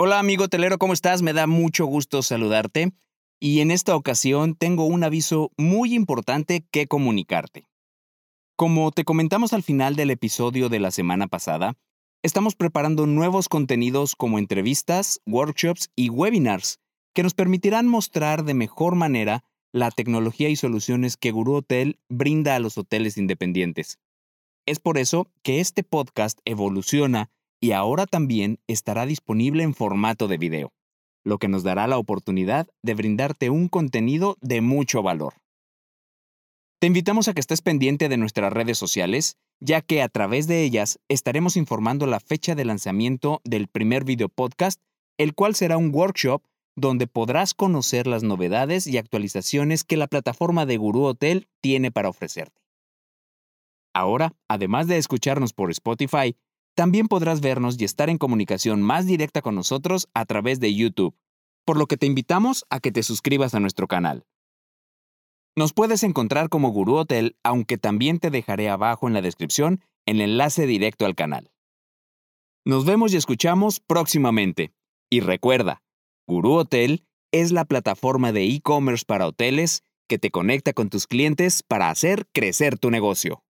Hola amigo hotelero, ¿cómo estás? Me da mucho gusto saludarte y en esta ocasión tengo un aviso muy importante que comunicarte. Como te comentamos al final del episodio de la semana pasada, estamos preparando nuevos contenidos como entrevistas, workshops y webinars que nos permitirán mostrar de mejor manera la tecnología y soluciones que Guru Hotel brinda a los hoteles independientes. Es por eso que este podcast evoluciona y ahora también estará disponible en formato de video, lo que nos dará la oportunidad de brindarte un contenido de mucho valor. Te invitamos a que estés pendiente de nuestras redes sociales, ya que a través de ellas estaremos informando la fecha de lanzamiento del primer video podcast, el cual será un workshop donde podrás conocer las novedades y actualizaciones que la plataforma de Guru Hotel tiene para ofrecerte. Ahora, además de escucharnos por Spotify, también podrás vernos y estar en comunicación más directa con nosotros a través de YouTube, por lo que te invitamos a que te suscribas a nuestro canal. Nos puedes encontrar como Guru Hotel, aunque también te dejaré abajo en la descripción el enlace directo al canal. Nos vemos y escuchamos próximamente. Y recuerda, Guru Hotel es la plataforma de e-commerce para hoteles que te conecta con tus clientes para hacer crecer tu negocio.